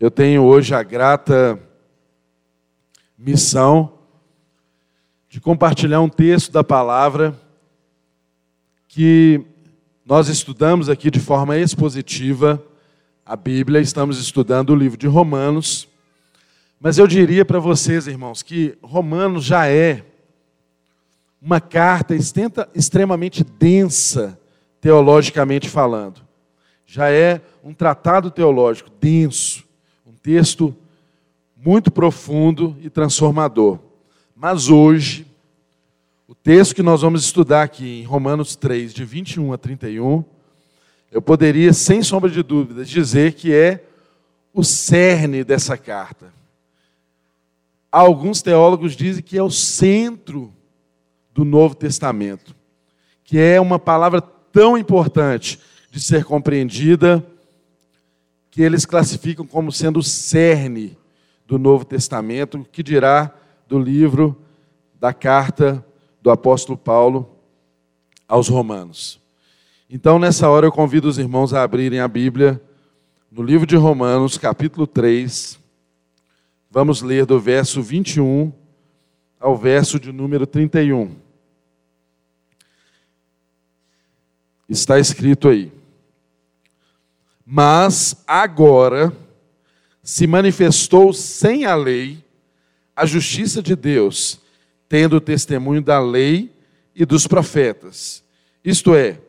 Eu tenho hoje a grata missão de compartilhar um texto da palavra que nós estudamos aqui de forma expositiva a Bíblia, estamos estudando o livro de Romanos. Mas eu diria para vocês, irmãos, que Romanos já é uma carta extremamente densa, teologicamente falando. Já é um tratado teológico denso, texto muito profundo e transformador. Mas hoje, o texto que nós vamos estudar aqui em Romanos 3, de 21 a 31, eu poderia, sem sombra de dúvidas, dizer que é o cerne dessa carta. Alguns teólogos dizem que é o centro do Novo Testamento, que é uma palavra tão importante de ser compreendida que eles classificam como sendo o cerne do Novo Testamento, que dirá do livro da carta do apóstolo Paulo aos Romanos. Então, nessa hora, eu convido os irmãos a abrirem a Bíblia no livro de Romanos, capítulo 3. Vamos ler do verso 21 ao verso de número 31. Está escrito aí. Mas agora se manifestou sem a lei a justiça de Deus, tendo o testemunho da lei e dos profetas. Isto é,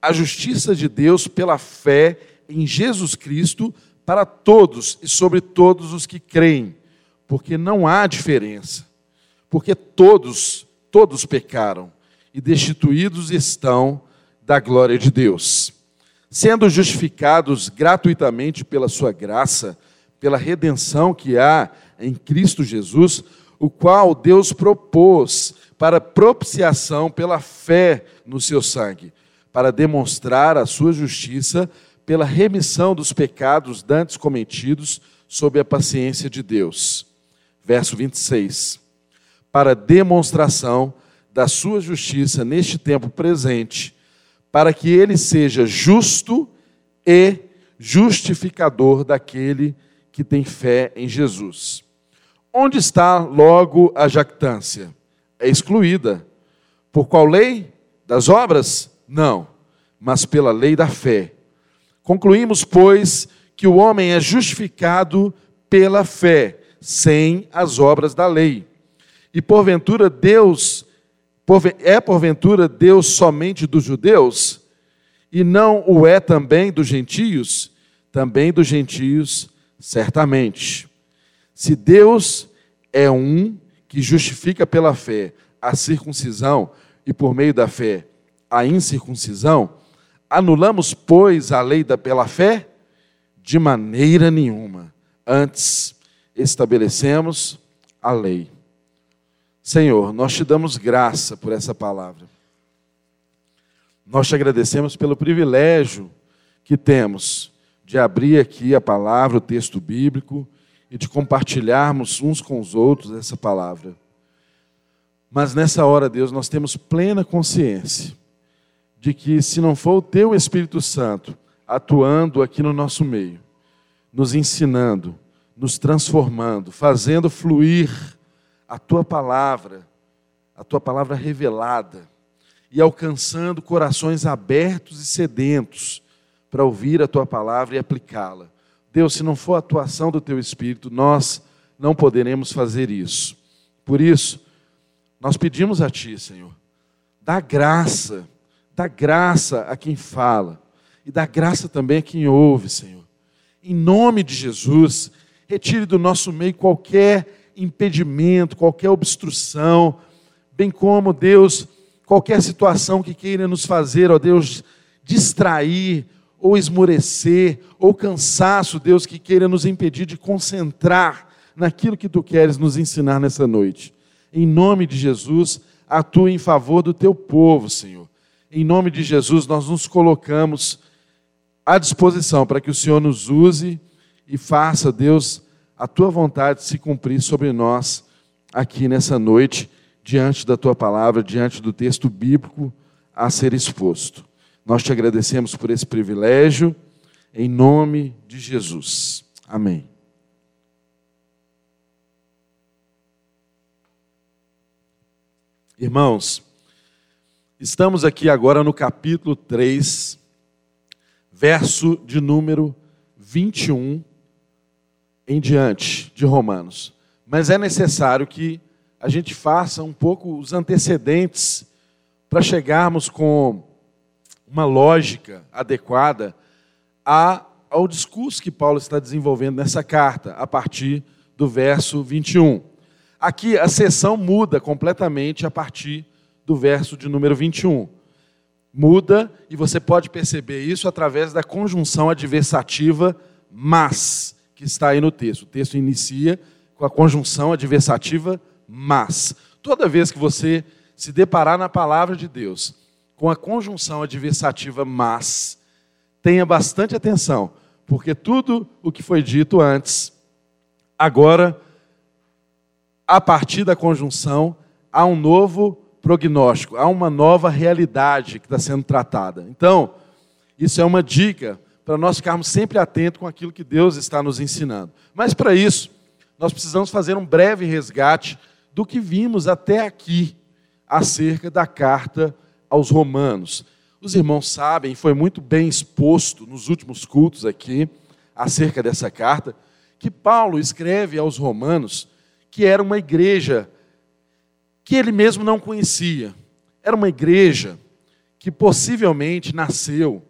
a justiça de Deus pela fé em Jesus Cristo para todos e sobre todos os que creem, porque não há diferença. Porque todos, todos pecaram e destituídos estão da glória de Deus, sendo justificados gratuitamente pela sua graça, pela redenção que há em Cristo Jesus, o qual Deus propôs para propiciação pela fé no seu sangue, para demonstrar a sua justiça pela remissão dos pecados dantes cometidos sob a paciência de Deus. Verso 26. Para demonstração da sua justiça neste tempo presente, para que ele seja justo e justificador daquele que tem fé em Jesus. Onde está logo a jactância? É excluída. Por qual lei? Das obras? Não, mas pela lei da fé. Concluímos, pois, que o homem é justificado pela fé, sem as obras da lei. E porventura Deus é porventura Deus somente dos judeus? E não o é também dos gentios? Também dos gentios, certamente. Se Deus é um que justifica pela fé a circuncisão e por meio da fé a incircuncisão, anulamos, pois, a lei da, pela fé? De maneira nenhuma. Antes, estabelecemos a lei. Senhor, nós te damos graça por essa palavra. Nós te agradecemos pelo privilégio que temos de abrir aqui a palavra, o texto bíblico, e de compartilharmos uns com os outros essa palavra. Mas nessa hora, Deus, nós temos plena consciência de que se não for o teu Espírito Santo atuando aqui no nosso meio, nos ensinando, nos transformando, fazendo fluir a tua palavra, a tua palavra revelada, e alcançando corações abertos e sedentos para ouvir a tua palavra e aplicá-la. Deus, se não for a atuação do teu Espírito, nós não poderemos fazer isso. Por isso, nós pedimos a Ti, Senhor, dá graça, dá graça a quem fala, e dá graça também a quem ouve, Senhor. Em nome de Jesus, retire do nosso meio qualquer impedimento, qualquer obstrução, bem como, Deus, qualquer situação que queira nos fazer, ó Deus, distrair, ou esmorecer, ou cansaço, Deus, que queira nos impedir de concentrar naquilo que tu queres nos ensinar nessa noite. Em nome de Jesus, atua em favor do teu povo, Senhor. Em nome de Jesus, nós nos colocamos à disposição para que o Senhor nos use e faça, Deus, a tua vontade se cumprir sobre nós aqui nessa noite, diante da tua palavra, diante do texto bíblico a ser exposto. Nós te agradecemos por esse privilégio, em nome de Jesus. Amém. Irmãos, estamos aqui agora no capítulo 3, verso de número 21 em diante de Romanos. Mas é necessário que a gente faça um pouco os antecedentes para chegarmos com uma lógica adequada ao discurso que Paulo está desenvolvendo nessa carta, a partir do verso 21. Aqui a sessão muda completamente a partir do verso de número 21 muda e você pode perceber isso através da conjunção adversativa mas, que está aí no texto. O texto inicia com a conjunção adversativa mas. Toda vez que você se deparar na palavra de Deus com a conjunção adversativa mas, tenha bastante atenção, porque tudo o que foi dito antes, agora, a partir da conjunção, há um novo prognóstico, há uma nova realidade que está sendo tratada. Então, isso é uma dica para nós ficarmos sempre atentos com aquilo que Deus está nos ensinando. Mas para isso, nós precisamos fazer um breve resgate do que vimos até aqui acerca da carta aos Romanos. Os irmãos sabem, foi muito bem exposto nos últimos cultos aqui, acerca dessa carta, que Paulo escreve aos Romanos que era uma igreja que ele mesmo não conhecia. Era uma igreja que possivelmente nasceu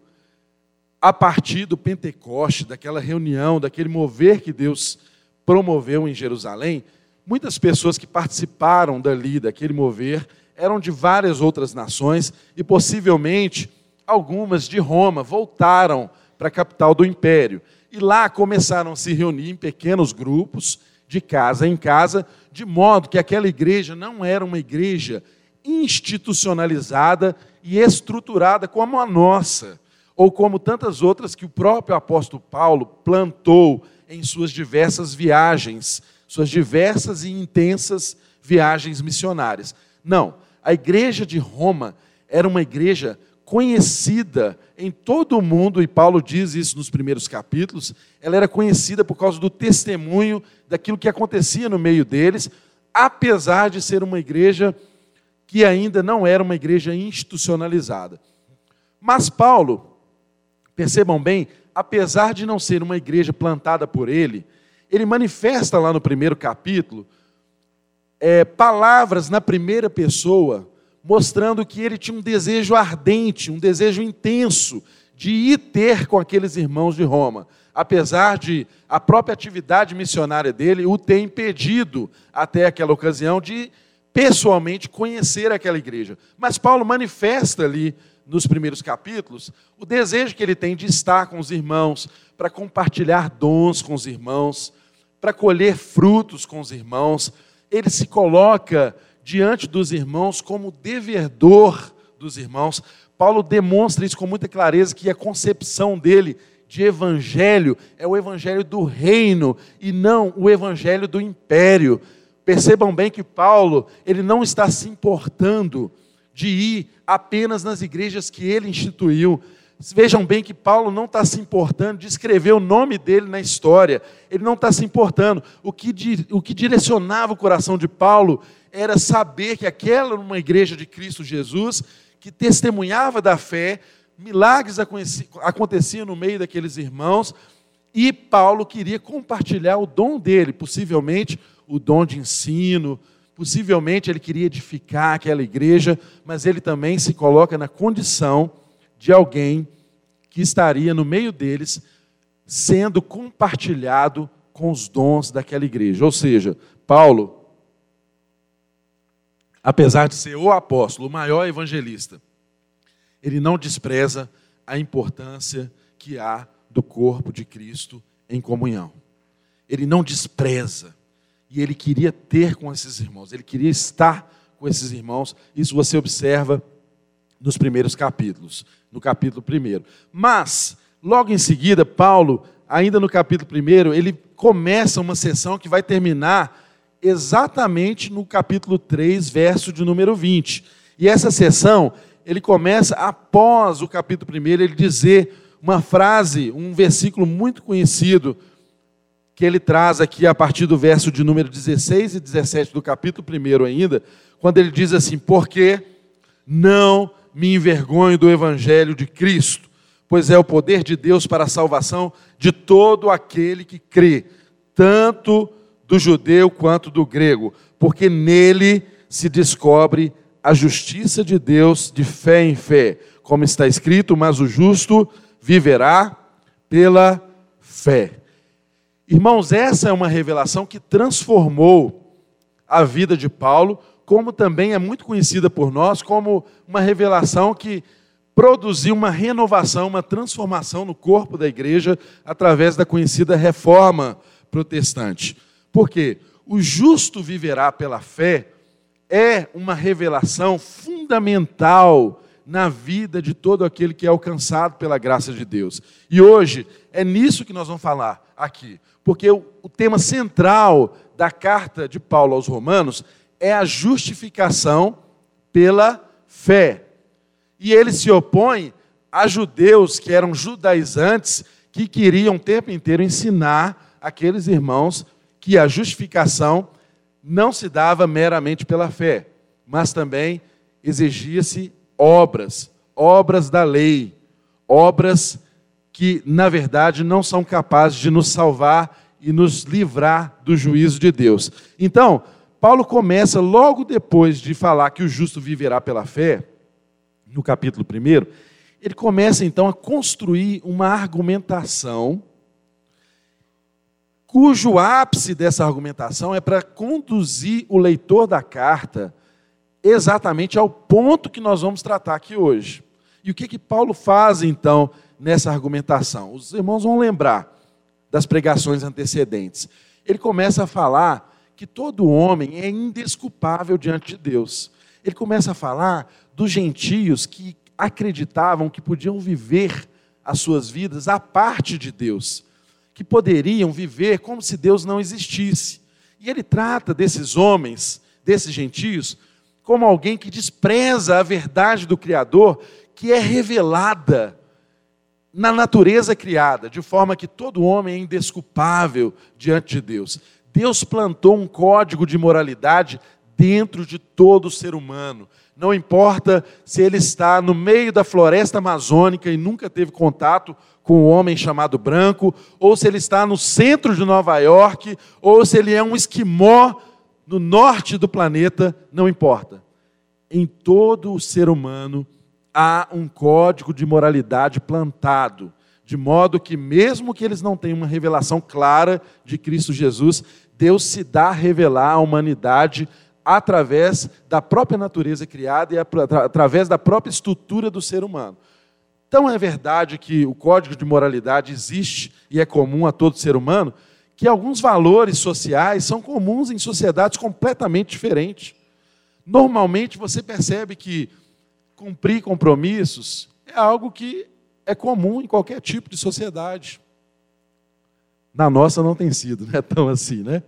a partir do Pentecoste, daquela reunião, daquele mover que Deus promoveu em Jerusalém. Muitas pessoas que participaram dali, daquele mover, eram de várias outras nações e possivelmente algumas de Roma voltaram para a capital do império. E lá começaram a se reunir em pequenos grupos, de casa em casa, de modo que aquela igreja não era uma igreja institucionalizada e estruturada como a nossa, ou como tantas outras que o próprio apóstolo Paulo plantou em suas diversas viagens, suas diversas e intensas viagens missionárias. Não, a igreja de Roma era uma igreja conhecida em todo o mundo, e Paulo diz isso nos primeiros capítulos, ela era conhecida por causa do testemunho daquilo que acontecia no meio deles, apesar de ser uma igreja que ainda não era uma igreja institucionalizada. Mas Paulo, percebam bem, apesar de não ser uma igreja plantada por ele, ele manifesta lá no primeiro capítulo é, palavras na primeira pessoa mostrando que ele tinha um desejo ardente, um desejo intenso de ir ter com aqueles irmãos de Roma, apesar de a própria atividade missionária dele o ter impedido até aquela ocasião de pessoalmente conhecer aquela igreja. Mas Paulo manifesta ali nos primeiros capítulos o desejo que ele tem de estar com os irmãos, para compartilhar dons com os irmãos, para colher frutos com os irmãos. Ele se coloca diante dos irmãos como devedor dos irmãos. Paulo demonstra isso com muita clareza que a concepção dele de evangelho é o evangelho do reino e não o evangelho do império. Percebam bem que Paulo, ele não está se importando de ir apenas nas igrejas que ele instituiu. Vejam bem que Paulo não está se importando de escrever o nome dele na história, ele não está se importando. O que, o que direcionava o coração de Paulo era saber que aquela era uma igreja de Cristo Jesus, que testemunhava da fé, milagres aconteciam no meio daqueles irmãos, e Paulo queria compartilhar o dom dele, possivelmente o dom de ensino, possivelmente ele queria edificar aquela igreja, mas ele também se coloca na condição de alguém que estaria no meio deles, sendo compartilhado com os dons daquela igreja. Ou seja, Paulo apesar de ser o apóstolo, o maior evangelista, ele não despreza a importância que há do corpo de Cristo em comunhão. Ele não despreza. E ele queria ter com esses irmãos, ele queria estar com esses irmãos. Isso você observa nos primeiros capítulos, no capítulo 1. Mas, logo em seguida, Paulo, ainda no capítulo 1, ele começa uma sessão que vai terminar exatamente no capítulo 3, verso de número 20. E essa sessão, ele começa após o capítulo 1, ele dizer uma frase, um versículo muito conhecido, que ele traz aqui a partir do verso de número 16 e 17 do capítulo 1 ainda, quando ele diz assim: Porque não me envergonho do evangelho de Cristo, pois é o poder de Deus para a salvação de todo aquele que crê, tanto do judeu quanto do grego, porque nele se descobre a justiça de Deus de fé em fé, como está escrito, mas o justo viverá pela fé. Irmãos, essa é uma revelação que transformou a vida de Paulo, como também é muito conhecida por nós como uma revelação que produziu uma renovação, uma transformação no corpo da igreja através da conhecida reforma protestante. Por quê? O justo viverá pela fé é uma revelação fundamental na vida de todo aquele que é alcançado pela graça de Deus. E hoje é nisso que nós vamos falar aqui, porque o, o tema central da carta de Paulo aos Romanos é a justificação pela fé. E ele se opõe a judeus que eram judaizantes, que queriam o tempo inteiro ensinar aqueles irmãos que a justificação não se dava meramente pela fé, mas também exigia-se obras, obras da lei, obras que, na verdade, não são capazes de nos salvar e nos livrar do juízo de Deus. Então, Paulo começa logo depois de falar que o justo viverá pela fé, no capítulo 1, ele começa então a construir uma argumentação cujo ápice dessa argumentação é para conduzir o leitor da carta exatamente ao ponto que nós vamos tratar aqui hoje. E o que que Paulo faz então nessa argumentação? Os irmãos vão lembrar das pregações antecedentes. Ele começa a falar que todo homem é indesculpável diante de Deus. Ele começa a falar dos gentios que acreditavam que podiam viver as suas vidas à parte de Deus que poderiam viver como se Deus não existisse. E ele trata desses homens, desses gentios, como alguém que despreza a verdade do Criador, que é revelada na natureza criada, de forma que todo homem é indesculpável diante de Deus. Deus plantou um código de moralidade dentro de todo ser humano. Não importa se ele está no meio da floresta amazônica e nunca teve contato com um homem chamado branco, ou se ele está no centro de Nova York, ou se ele é um esquimó no norte do planeta, não importa. Em todo o ser humano há um código de moralidade plantado, de modo que, mesmo que eles não tenham uma revelação clara de Cristo Jesus, Deus se dá a revelar à humanidade através da própria natureza criada e através da própria estrutura do ser humano. Então é verdade que o código de moralidade existe e é comum a todo ser humano, que alguns valores sociais são comuns em sociedades completamente diferentes. Normalmente você percebe que cumprir compromissos é algo que é comum em qualquer tipo de sociedade. Na nossa não tem sido, é tão assim, né?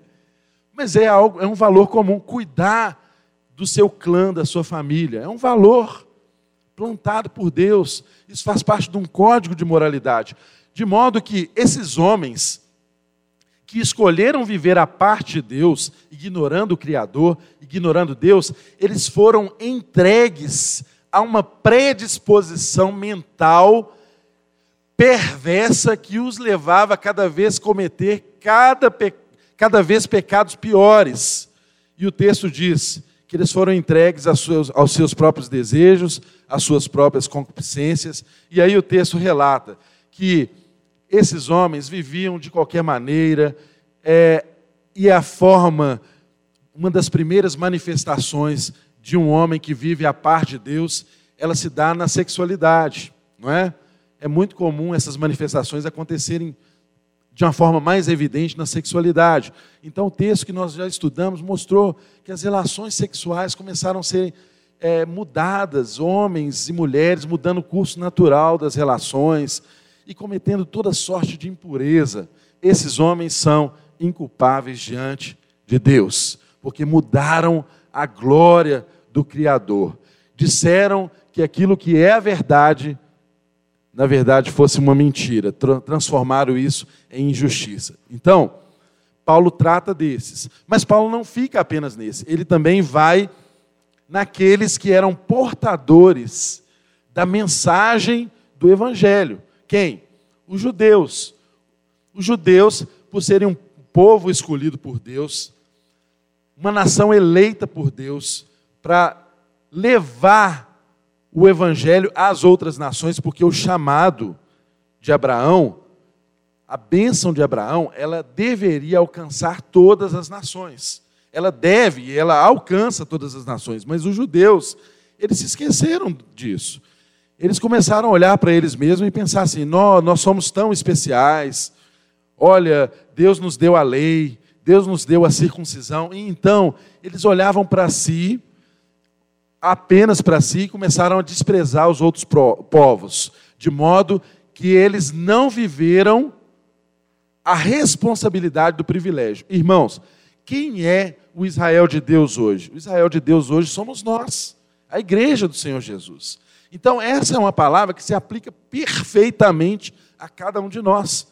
Mas é algo, é um valor comum cuidar do seu clã, da sua família, é um valor plantado por Deus. Isso faz parte de um código de moralidade. De modo que esses homens que escolheram viver a parte de Deus, ignorando o Criador, ignorando Deus, eles foram entregues a uma predisposição mental perversa que os levava a cada vez cometer cada, cada vez pecados piores. E o texto diz: que eles foram entregues aos seus, aos seus próprios desejos, às suas próprias concupiscências. E aí o texto relata que esses homens viviam de qualquer maneira, é, e a forma, uma das primeiras manifestações de um homem que vive a parte de Deus, ela se dá na sexualidade, não é? É muito comum essas manifestações acontecerem de uma forma mais evidente na sexualidade. Então, o texto que nós já estudamos mostrou que as relações sexuais começaram a ser é, mudadas, homens e mulheres mudando o curso natural das relações e cometendo toda sorte de impureza. Esses homens são inculpáveis diante de Deus, porque mudaram a glória do Criador. Disseram que aquilo que é a verdade na verdade fosse uma mentira, transformaram isso em injustiça. Então, Paulo trata desses. Mas Paulo não fica apenas nesse, ele também vai naqueles que eram portadores da mensagem do Evangelho. Quem? Os judeus. Os judeus, por serem um povo escolhido por Deus, uma nação eleita por Deus, para levar o Evangelho às outras nações, porque o chamado de Abraão a bênção de Abraão, ela deveria alcançar todas as nações. Ela deve e ela alcança todas as nações. Mas os judeus, eles se esqueceram disso. Eles começaram a olhar para eles mesmos e pensar assim: nós, nós somos tão especiais. Olha, Deus nos deu a lei, Deus nos deu a circuncisão. E então, eles olhavam para si, apenas para si, e começaram a desprezar os outros povos, de modo que eles não viveram a responsabilidade do privilégio. Irmãos, quem é o Israel de Deus hoje? O Israel de Deus hoje somos nós, a igreja do Senhor Jesus. Então, essa é uma palavra que se aplica perfeitamente a cada um de nós.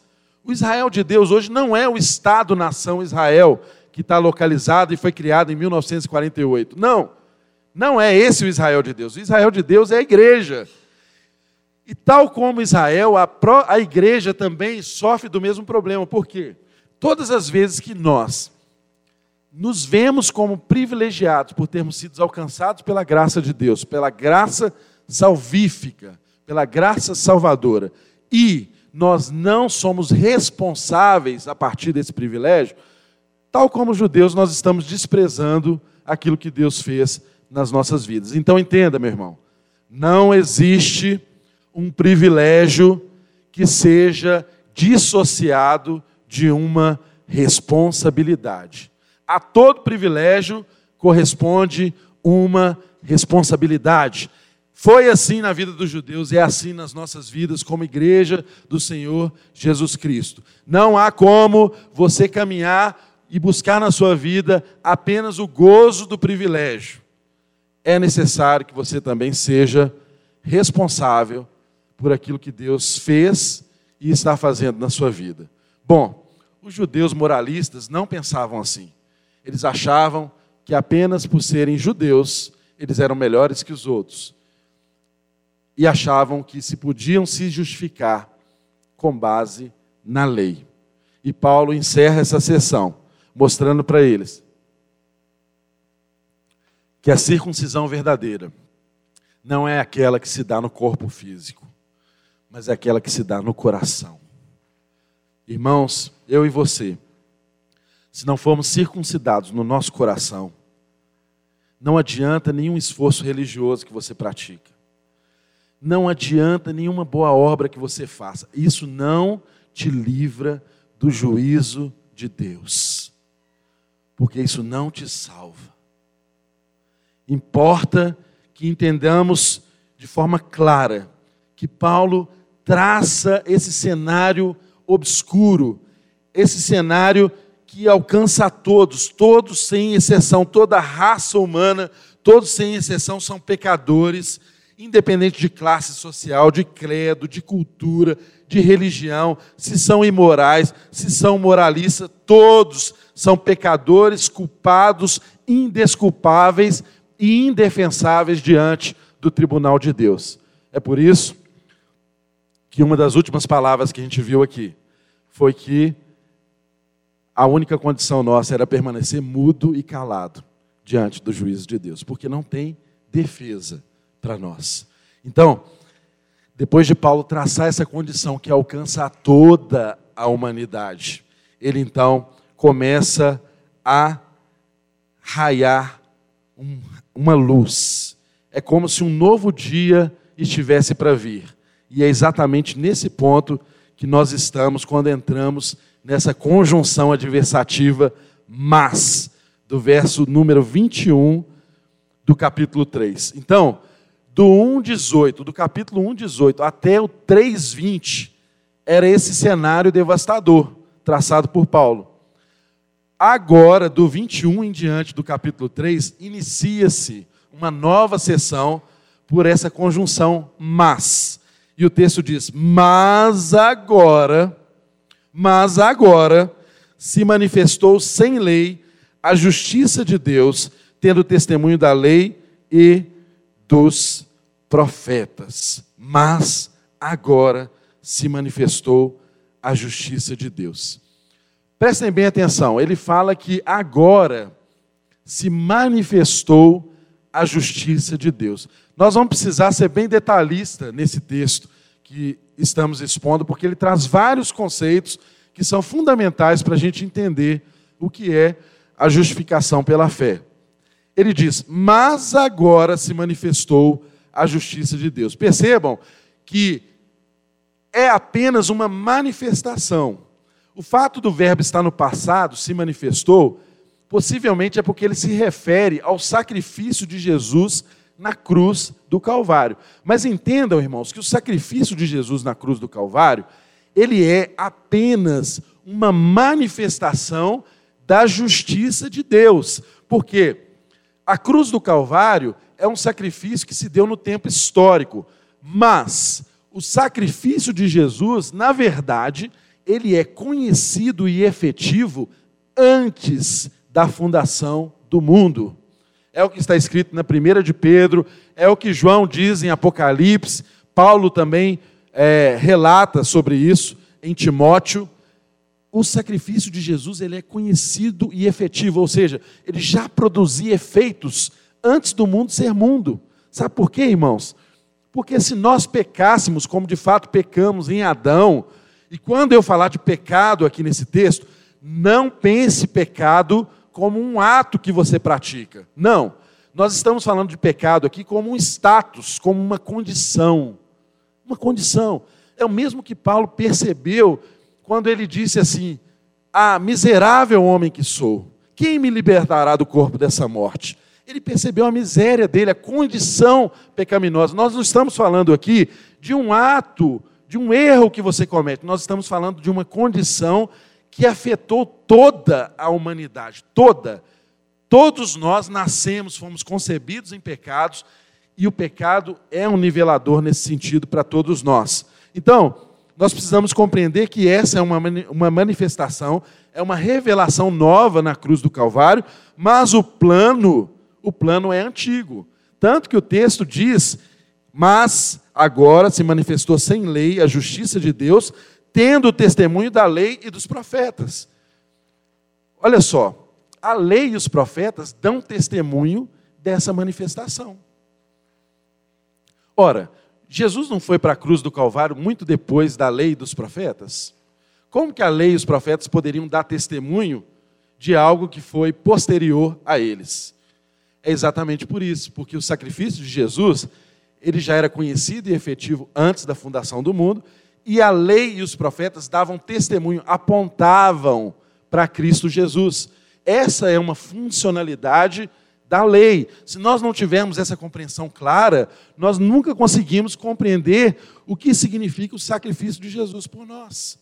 O Israel de Deus hoje não é o Estado-nação Israel, que está localizado e foi criado em 1948. Não, não é esse o Israel de Deus. O Israel de Deus é a igreja. E tal como Israel, a, pró, a igreja também sofre do mesmo problema. Por quê? Todas as vezes que nós nos vemos como privilegiados por termos sido alcançados pela graça de Deus, pela graça salvífica, pela graça salvadora, e nós não somos responsáveis a partir desse privilégio, tal como os judeus, nós estamos desprezando aquilo que Deus fez nas nossas vidas. Então entenda, meu irmão, não existe um privilégio que seja dissociado de uma responsabilidade. A todo privilégio corresponde uma responsabilidade. Foi assim na vida dos judeus, é assim nas nossas vidas como igreja do Senhor Jesus Cristo. Não há como você caminhar e buscar na sua vida apenas o gozo do privilégio. É necessário que você também seja responsável por aquilo que Deus fez e está fazendo na sua vida. Bom, os judeus moralistas não pensavam assim. Eles achavam que apenas por serem judeus, eles eram melhores que os outros. E achavam que se podiam se justificar com base na lei. E Paulo encerra essa sessão, mostrando para eles que a circuncisão verdadeira não é aquela que se dá no corpo físico mas é aquela que se dá no coração. Irmãos, eu e você, se não formos circuncidados no nosso coração, não adianta nenhum esforço religioso que você pratica. Não adianta nenhuma boa obra que você faça. Isso não te livra do juízo de Deus. Porque isso não te salva. Importa que entendamos de forma clara que Paulo traça esse cenário obscuro, esse cenário que alcança a todos, todos sem exceção, toda a raça humana, todos sem exceção são pecadores, independente de classe social, de credo, de cultura, de religião, se são imorais, se são moralistas, todos são pecadores, culpados, indesculpáveis e indefensáveis diante do tribunal de Deus. É por isso que uma das últimas palavras que a gente viu aqui foi que a única condição nossa era permanecer mudo e calado diante do juízo de Deus, porque não tem defesa para nós. Então, depois de Paulo traçar essa condição que alcança a toda a humanidade, ele então começa a raiar um, uma luz. É como se um novo dia estivesse para vir. E é exatamente nesse ponto que nós estamos quando entramos nessa conjunção adversativa mas, do verso número 21 do capítulo 3. Então, do 1,18, do capítulo 1,18 até o 3,20, era esse cenário devastador traçado por Paulo. Agora, do 21 em diante do capítulo 3, inicia-se uma nova sessão por essa conjunção mas. E o texto diz: Mas agora, mas agora, se manifestou sem lei a justiça de Deus, tendo testemunho da lei e dos profetas. Mas agora se manifestou a justiça de Deus. Prestem bem atenção, ele fala que agora se manifestou a justiça de Deus. Nós vamos precisar ser bem detalhista nesse texto que estamos expondo, porque ele traz vários conceitos que são fundamentais para a gente entender o que é a justificação pela fé. Ele diz: Mas agora se manifestou a justiça de Deus. Percebam que é apenas uma manifestação. O fato do verbo estar no passado, se manifestou, possivelmente é porque ele se refere ao sacrifício de Jesus na cruz do Calvário. Mas entendam, irmãos, que o sacrifício de Jesus na cruz do Calvário, ele é apenas uma manifestação da justiça de Deus. Porque a cruz do Calvário é um sacrifício que se deu no tempo histórico, mas o sacrifício de Jesus, na verdade, ele é conhecido e efetivo antes da fundação do mundo. É o que está escrito na primeira de Pedro, é o que João diz em Apocalipse, Paulo também é, relata sobre isso em Timóteo. O sacrifício de Jesus ele é conhecido e efetivo, ou seja, ele já produzia efeitos antes do mundo ser mundo. Sabe por quê, irmãos? Porque se nós pecássemos, como de fato pecamos em Adão, e quando eu falar de pecado aqui nesse texto, não pense pecado como um ato que você pratica. Não. Nós estamos falando de pecado aqui como um status, como uma condição. Uma condição. É o mesmo que Paulo percebeu quando ele disse assim: Ah, miserável homem que sou, quem me libertará do corpo dessa morte? Ele percebeu a miséria dele, a condição pecaminosa. Nós não estamos falando aqui de um ato, de um erro que você comete, nós estamos falando de uma condição que afetou toda a humanidade, toda. Todos nós nascemos, fomos concebidos em pecados, e o pecado é um nivelador nesse sentido para todos nós. Então, nós precisamos compreender que essa é uma, uma manifestação, é uma revelação nova na cruz do Calvário, mas o plano, o plano é antigo. Tanto que o texto diz: Mas agora se manifestou sem lei a justiça de Deus tendo o testemunho da lei e dos profetas. Olha só, a lei e os profetas dão testemunho dessa manifestação. Ora, Jesus não foi para a cruz do Calvário muito depois da lei e dos profetas? Como que a lei e os profetas poderiam dar testemunho de algo que foi posterior a eles? É exatamente por isso, porque o sacrifício de Jesus, ele já era conhecido e efetivo antes da fundação do mundo, e a lei e os profetas davam testemunho, apontavam para Cristo Jesus. Essa é uma funcionalidade da lei. Se nós não tivermos essa compreensão clara, nós nunca conseguimos compreender o que significa o sacrifício de Jesus por nós.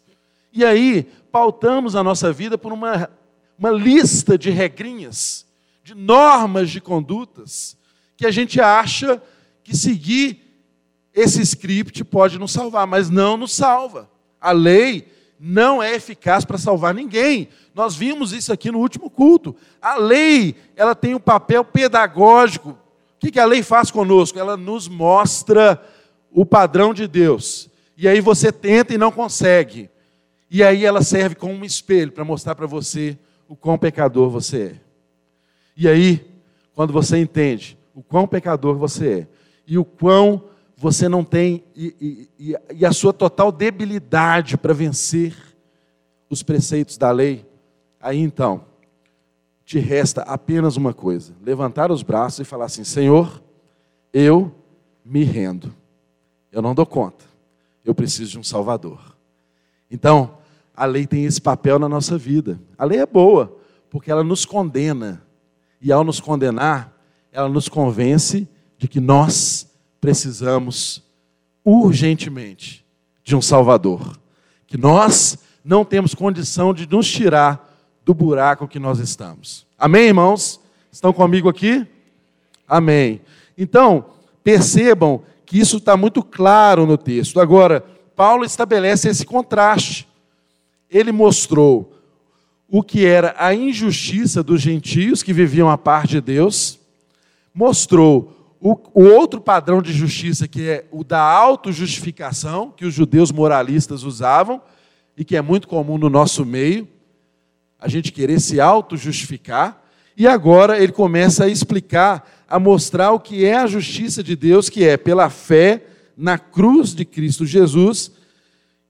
E aí, pautamos a nossa vida por uma, uma lista de regrinhas, de normas de condutas, que a gente acha que seguir esse script pode nos salvar, mas não nos salva. A lei não é eficaz para salvar ninguém. Nós vimos isso aqui no último culto. A lei, ela tem um papel pedagógico. O que a lei faz conosco? Ela nos mostra o padrão de Deus. E aí você tenta e não consegue. E aí ela serve como um espelho para mostrar para você o quão pecador você é. E aí, quando você entende o quão pecador você é e o quão você não tem, e, e, e a sua total debilidade para vencer os preceitos da lei, aí então, te resta apenas uma coisa: levantar os braços e falar assim: Senhor, eu me rendo, eu não dou conta, eu preciso de um Salvador. Então, a lei tem esse papel na nossa vida. A lei é boa, porque ela nos condena, e ao nos condenar, ela nos convence de que nós precisamos urgentemente de um Salvador. Que nós não temos condição de nos tirar do buraco que nós estamos. Amém, irmãos? Estão comigo aqui? Amém. Então, percebam que isso está muito claro no texto. Agora, Paulo estabelece esse contraste. Ele mostrou o que era a injustiça dos gentios que viviam à parte de Deus, mostrou o, o outro padrão de justiça, que é o da autojustificação, que os judeus moralistas usavam e que é muito comum no nosso meio, a gente querer se auto-justificar. E agora ele começa a explicar, a mostrar o que é a justiça de Deus, que é pela fé na cruz de Cristo Jesus,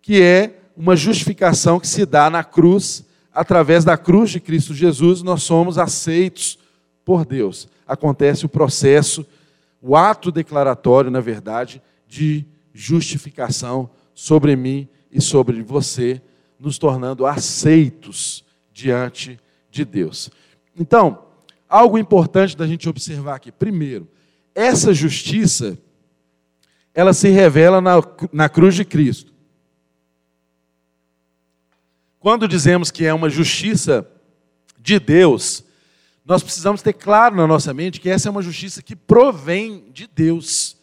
que é uma justificação que se dá na cruz, através da cruz de Cristo Jesus, nós somos aceitos por Deus. Acontece o processo, o ato declaratório, na verdade, de justificação sobre mim e sobre você, nos tornando aceitos diante de Deus. Então, algo importante da gente observar aqui. Primeiro, essa justiça, ela se revela na, na cruz de Cristo. Quando dizemos que é uma justiça de Deus, nós precisamos ter claro na nossa mente que essa é uma justiça que provém de Deus.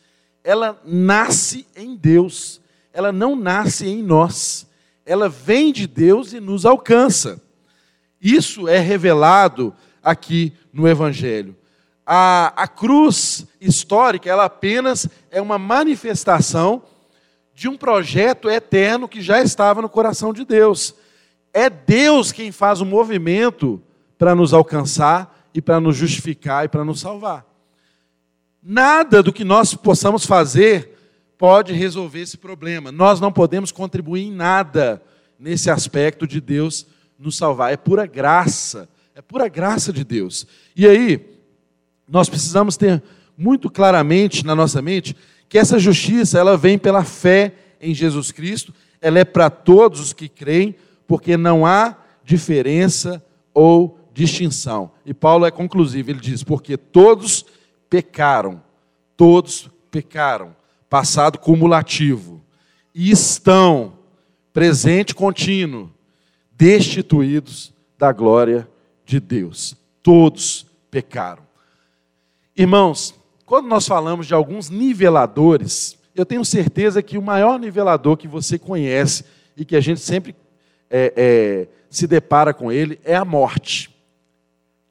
Ela nasce em Deus, ela não nasce em nós. Ela vem de Deus e nos alcança. Isso é revelado aqui no Evangelho. A, a cruz histórica, ela apenas é uma manifestação de um projeto eterno que já estava no coração de Deus. É Deus quem faz o movimento para nos alcançar e para nos justificar e para nos salvar. Nada do que nós possamos fazer pode resolver esse problema. Nós não podemos contribuir em nada nesse aspecto de Deus nos salvar. É pura graça. É pura graça de Deus. E aí, nós precisamos ter muito claramente na nossa mente que essa justiça, ela vem pela fé em Jesus Cristo, ela é para todos os que creem, porque não há diferença ou distinção. E Paulo é conclusivo, ele diz: porque todos pecaram, todos pecaram, passado cumulativo, e estão, presente contínuo, destituídos da glória de Deus. Todos pecaram. Irmãos, quando nós falamos de alguns niveladores, eu tenho certeza que o maior nivelador que você conhece e que a gente sempre é, é, se depara com ele é a morte.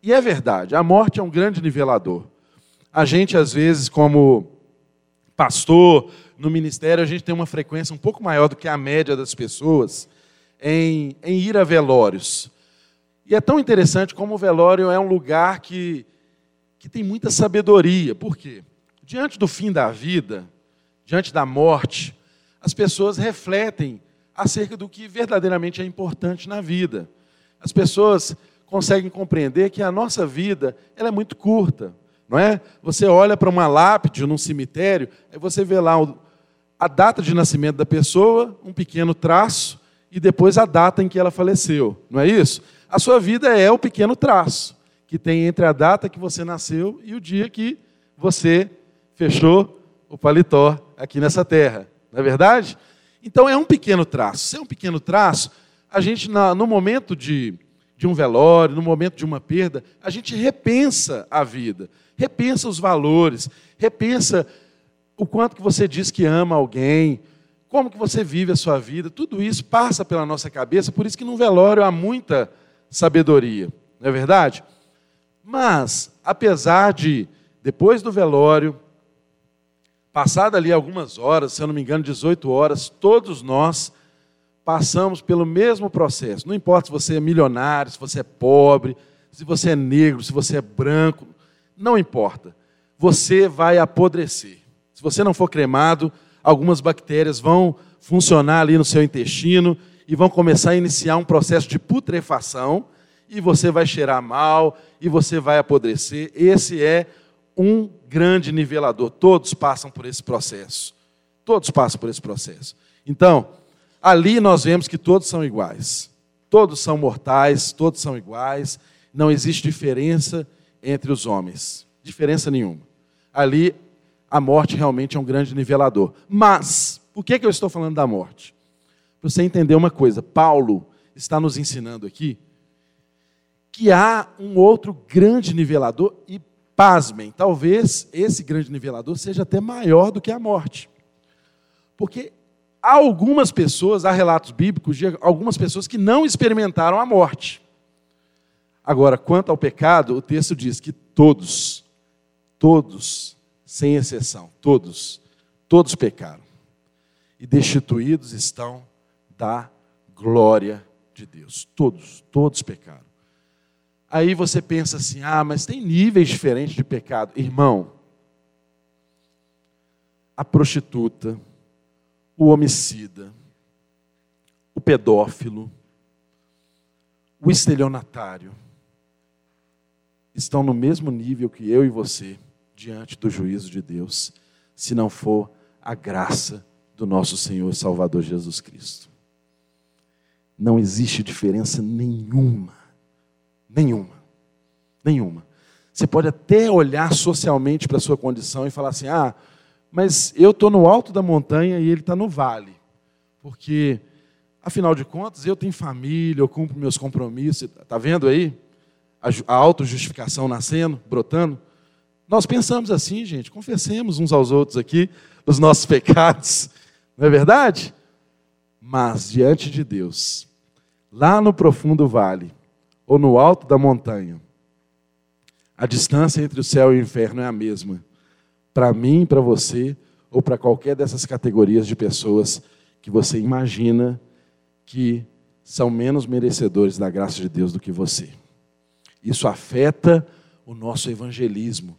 E é verdade, a morte é um grande nivelador. A gente, às vezes, como pastor, no ministério, a gente tem uma frequência um pouco maior do que a média das pessoas em, em ir a velórios. E é tão interessante como o velório é um lugar que, que tem muita sabedoria. Por quê? Diante do fim da vida, diante da morte, as pessoas refletem acerca do que verdadeiramente é importante na vida. As pessoas conseguem compreender que a nossa vida ela é muito curta, não é? Você olha para uma lápide num cemitério, aí você vê lá a data de nascimento da pessoa, um pequeno traço e depois a data em que ela faleceu, não é isso? A sua vida é o pequeno traço que tem entre a data que você nasceu e o dia que você fechou o paletó aqui nessa terra, não é verdade? Então é um pequeno traço. Se é um pequeno traço, a gente no momento de de um velório, no momento de uma perda, a gente repensa a vida, repensa os valores, repensa o quanto que você diz que ama alguém, como que você vive a sua vida, tudo isso passa pela nossa cabeça, por isso que no velório há muita sabedoria, não é verdade? Mas, apesar de, depois do velório, passado ali algumas horas, se eu não me engano, 18 horas, todos nós passamos pelo mesmo processo. Não importa se você é milionário, se você é pobre, se você é negro, se você é branco, não importa. Você vai apodrecer. Se você não for cremado, algumas bactérias vão funcionar ali no seu intestino e vão começar a iniciar um processo de putrefação e você vai cheirar mal e você vai apodrecer. Esse é um grande nivelador. Todos passam por esse processo. Todos passam por esse processo. Então, ali nós vemos que todos são iguais. Todos são mortais, todos são iguais. Não existe diferença entre os homens. Diferença nenhuma. Ali, a morte realmente é um grande nivelador. Mas, por que, que eu estou falando da morte? Para você entender uma coisa, Paulo está nos ensinando aqui que há um outro grande nivelador e, pasmem, talvez esse grande nivelador seja até maior do que a morte. Porque Há algumas pessoas, há relatos bíblicos de algumas pessoas que não experimentaram a morte. Agora, quanto ao pecado, o texto diz que todos, todos, sem exceção, todos, todos pecaram. E destituídos estão da glória de Deus. Todos, todos pecaram. Aí você pensa assim: ah, mas tem níveis diferentes de pecado. Irmão, a prostituta, o homicida, o pedófilo, o estelionatário, estão no mesmo nível que eu e você diante do juízo de Deus, se não for a graça do nosso Senhor Salvador Jesus Cristo. Não existe diferença nenhuma, nenhuma, nenhuma. Você pode até olhar socialmente para a sua condição e falar assim: ah, mas eu estou no alto da montanha e ele está no vale. Porque, afinal de contas, eu tenho família, eu cumpro meus compromissos. Está vendo aí? A autojustificação nascendo, brotando. Nós pensamos assim, gente, confessemos uns aos outros aqui os nossos pecados, não é verdade? Mas diante de Deus, lá no profundo vale, ou no alto da montanha, a distância entre o céu e o inferno é a mesma para mim, para você, ou para qualquer dessas categorias de pessoas que você imagina que são menos merecedores da graça de Deus do que você. Isso afeta o nosso evangelismo,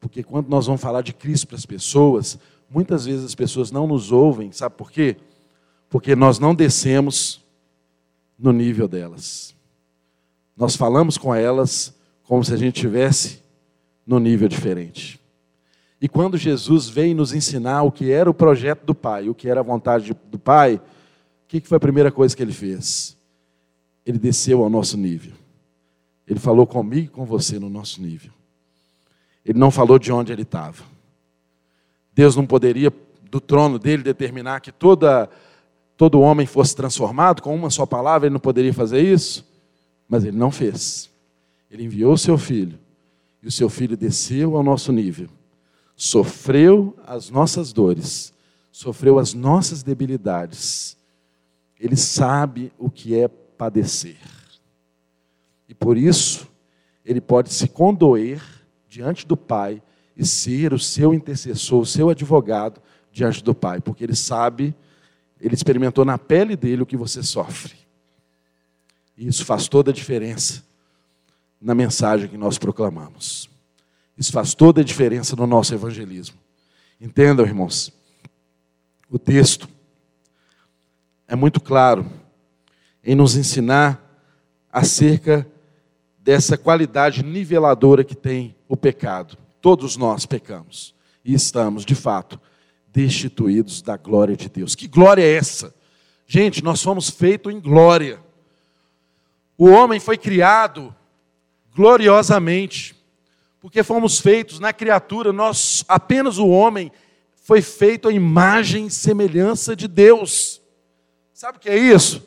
porque quando nós vamos falar de Cristo para as pessoas, muitas vezes as pessoas não nos ouvem, sabe por quê? Porque nós não descemos no nível delas. Nós falamos com elas como se a gente tivesse no nível diferente. E quando Jesus veio nos ensinar o que era o projeto do Pai, o que era a vontade do Pai, o que foi a primeira coisa que ele fez? Ele desceu ao nosso nível. Ele falou comigo e com você no nosso nível. Ele não falou de onde ele estava. Deus não poderia, do trono dele, determinar que toda, todo homem fosse transformado com uma só palavra, ele não poderia fazer isso? Mas ele não fez. Ele enviou o seu filho, e o seu filho desceu ao nosso nível sofreu as nossas dores, sofreu as nossas debilidades. Ele sabe o que é padecer. E por isso, ele pode se condoer diante do Pai e ser o seu intercessor, o seu advogado diante do Pai, porque ele sabe, ele experimentou na pele dele o que você sofre. E isso faz toda a diferença na mensagem que nós proclamamos. Isso faz toda a diferença no nosso evangelismo. Entendam, irmãos. O texto é muito claro em nos ensinar acerca dessa qualidade niveladora que tem o pecado. Todos nós pecamos e estamos, de fato, destituídos da glória de Deus. Que glória é essa? Gente, nós fomos feitos em glória. O homem foi criado gloriosamente porque fomos feitos na criatura, nós apenas o homem foi feito à imagem e semelhança de Deus. Sabe o que é isso?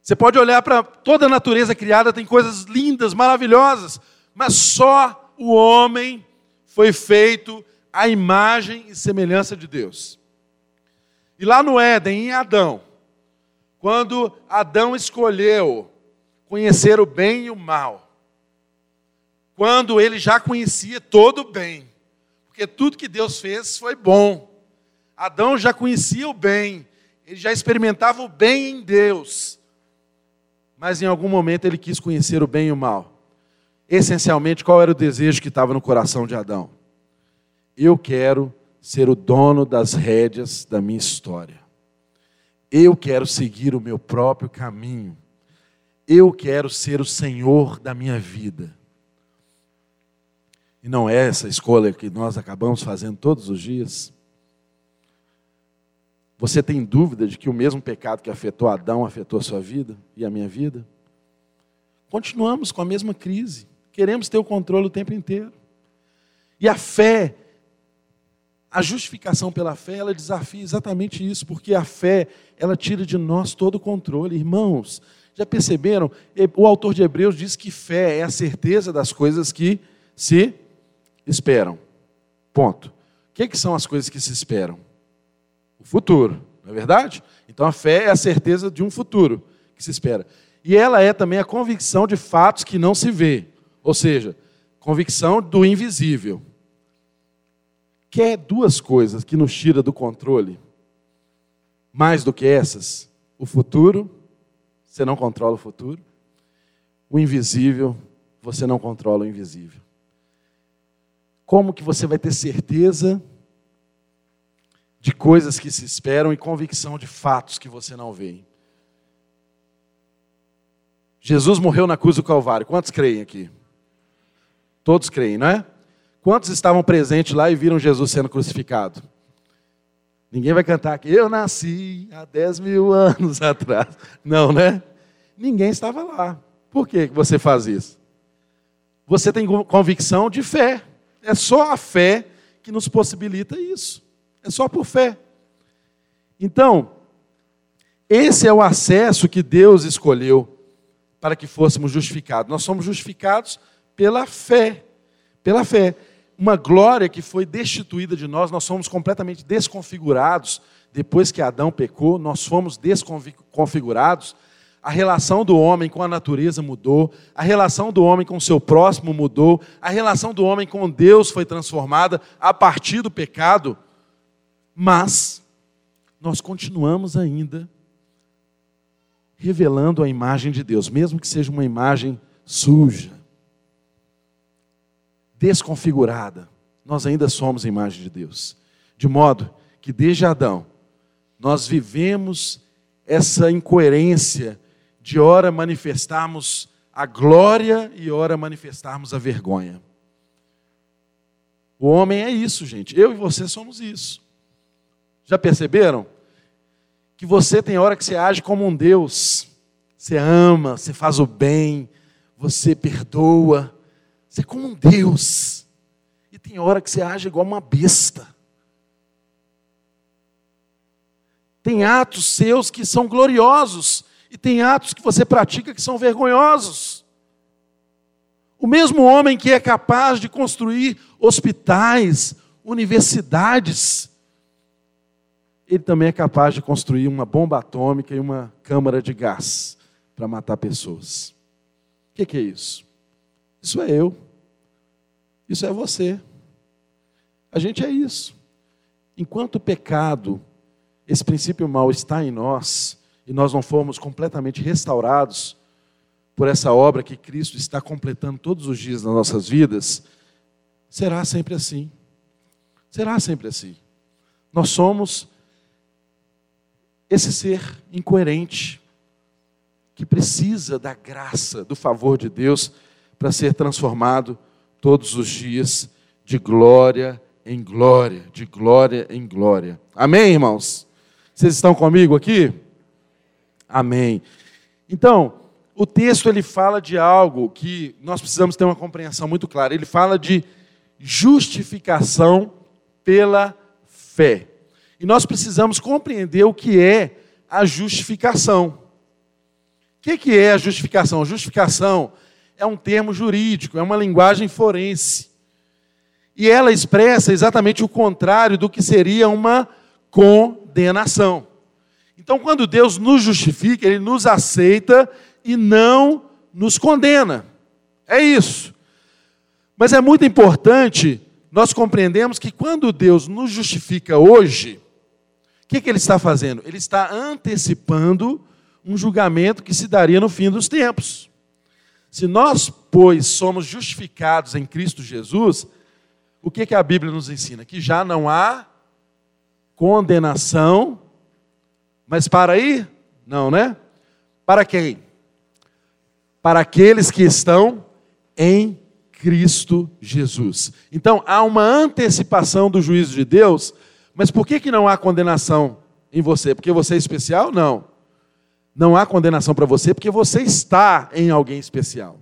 Você pode olhar para toda a natureza criada, tem coisas lindas, maravilhosas, mas só o homem foi feito à imagem e semelhança de Deus. E lá no Éden, em Adão, quando Adão escolheu conhecer o bem e o mal, quando ele já conhecia todo o bem, porque tudo que Deus fez foi bom. Adão já conhecia o bem, ele já experimentava o bem em Deus, mas em algum momento ele quis conhecer o bem e o mal. Essencialmente, qual era o desejo que estava no coração de Adão? Eu quero ser o dono das rédeas da minha história. Eu quero seguir o meu próprio caminho. Eu quero ser o senhor da minha vida. E não é essa escolha que nós acabamos fazendo todos os dias? Você tem dúvida de que o mesmo pecado que afetou Adão afetou a sua vida e a minha vida? Continuamos com a mesma crise. Queremos ter o controle o tempo inteiro. E a fé, a justificação pela fé, ela desafia exatamente isso, porque a fé, ela tira de nós todo o controle. Irmãos, já perceberam? O autor de Hebreus diz que fé é a certeza das coisas que se esperam. Ponto. O que, que são as coisas que se esperam? O futuro, não é verdade? Então a fé é a certeza de um futuro que se espera. E ela é também a convicção de fatos que não se vê, ou seja, convicção do invisível. Quer duas coisas que nos tira do controle? Mais do que essas? O futuro, você não controla o futuro. O invisível, você não controla o invisível. Como que você vai ter certeza de coisas que se esperam e convicção de fatos que você não vê? Jesus morreu na cruz do Calvário. Quantos creem aqui? Todos creem, não é? Quantos estavam presentes lá e viram Jesus sendo crucificado? Ninguém vai cantar que eu nasci há 10 mil anos atrás. Não, né? Ninguém estava lá. Por que você faz isso? Você tem convicção de fé. É só a fé que nos possibilita isso. É só por fé. Então, esse é o acesso que Deus escolheu para que fôssemos justificados. Nós somos justificados pela fé. Pela fé. Uma glória que foi destituída de nós, nós somos completamente desconfigurados. Depois que Adão pecou, nós fomos desconfigurados a relação do homem com a natureza mudou, a relação do homem com o seu próximo mudou, a relação do homem com Deus foi transformada a partir do pecado, mas nós continuamos ainda revelando a imagem de Deus, mesmo que seja uma imagem suja, desconfigurada, nós ainda somos a imagem de Deus. De modo que desde Adão, nós vivemos essa incoerência de ora manifestarmos a glória e ora manifestarmos a vergonha. O homem é isso, gente. Eu e você somos isso. Já perceberam? Que você tem hora que você age como um Deus. Você ama, você faz o bem, você perdoa. Você é como um Deus. E tem hora que você age igual uma besta. Tem atos seus que são gloriosos, e tem atos que você pratica que são vergonhosos. O mesmo homem que é capaz de construir hospitais, universidades, ele também é capaz de construir uma bomba atômica e uma câmara de gás para matar pessoas. O que, que é isso? Isso é eu. Isso é você. A gente é isso. Enquanto o pecado, esse princípio mal está em nós, e nós não formos completamente restaurados por essa obra que Cristo está completando todos os dias nas nossas vidas, será sempre assim. Será sempre assim. Nós somos esse ser incoerente, que precisa da graça, do favor de Deus, para ser transformado todos os dias de glória em glória, de glória em glória. Amém, irmãos? Vocês estão comigo aqui? Amém. Então, o texto ele fala de algo que nós precisamos ter uma compreensão muito clara. Ele fala de justificação pela fé. E nós precisamos compreender o que é a justificação. O que é a justificação? Justificação é um termo jurídico, é uma linguagem forense. E ela expressa exatamente o contrário do que seria uma condenação. Então, quando Deus nos justifica, Ele nos aceita e não nos condena. É isso. Mas é muito importante nós compreendemos que quando Deus nos justifica hoje, o que, que Ele está fazendo? Ele está antecipando um julgamento que se daria no fim dos tempos. Se nós, pois, somos justificados em Cristo Jesus, o que, que a Bíblia nos ensina? Que já não há condenação mas para aí? Não, né? Para quem? Para aqueles que estão em Cristo Jesus. Então, há uma antecipação do juízo de Deus, mas por que, que não há condenação em você? Porque você é especial? Não. Não há condenação para você porque você está em alguém especial.